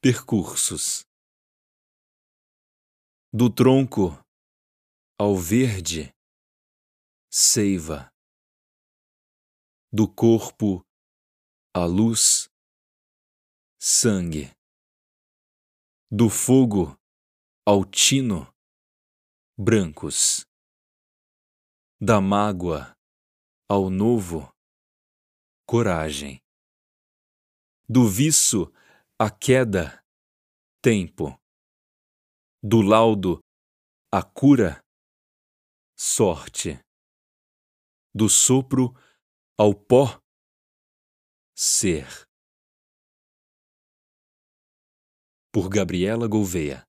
Percursos Do tronco ao verde, seiva. Do corpo à luz, sangue. Do fogo ao tino, brancos. Da mágoa ao novo, coragem. Do viço à queda, tempo. Do laudo à cura, sorte. Do sopro ao pó, ser. Por Gabriela Gouveia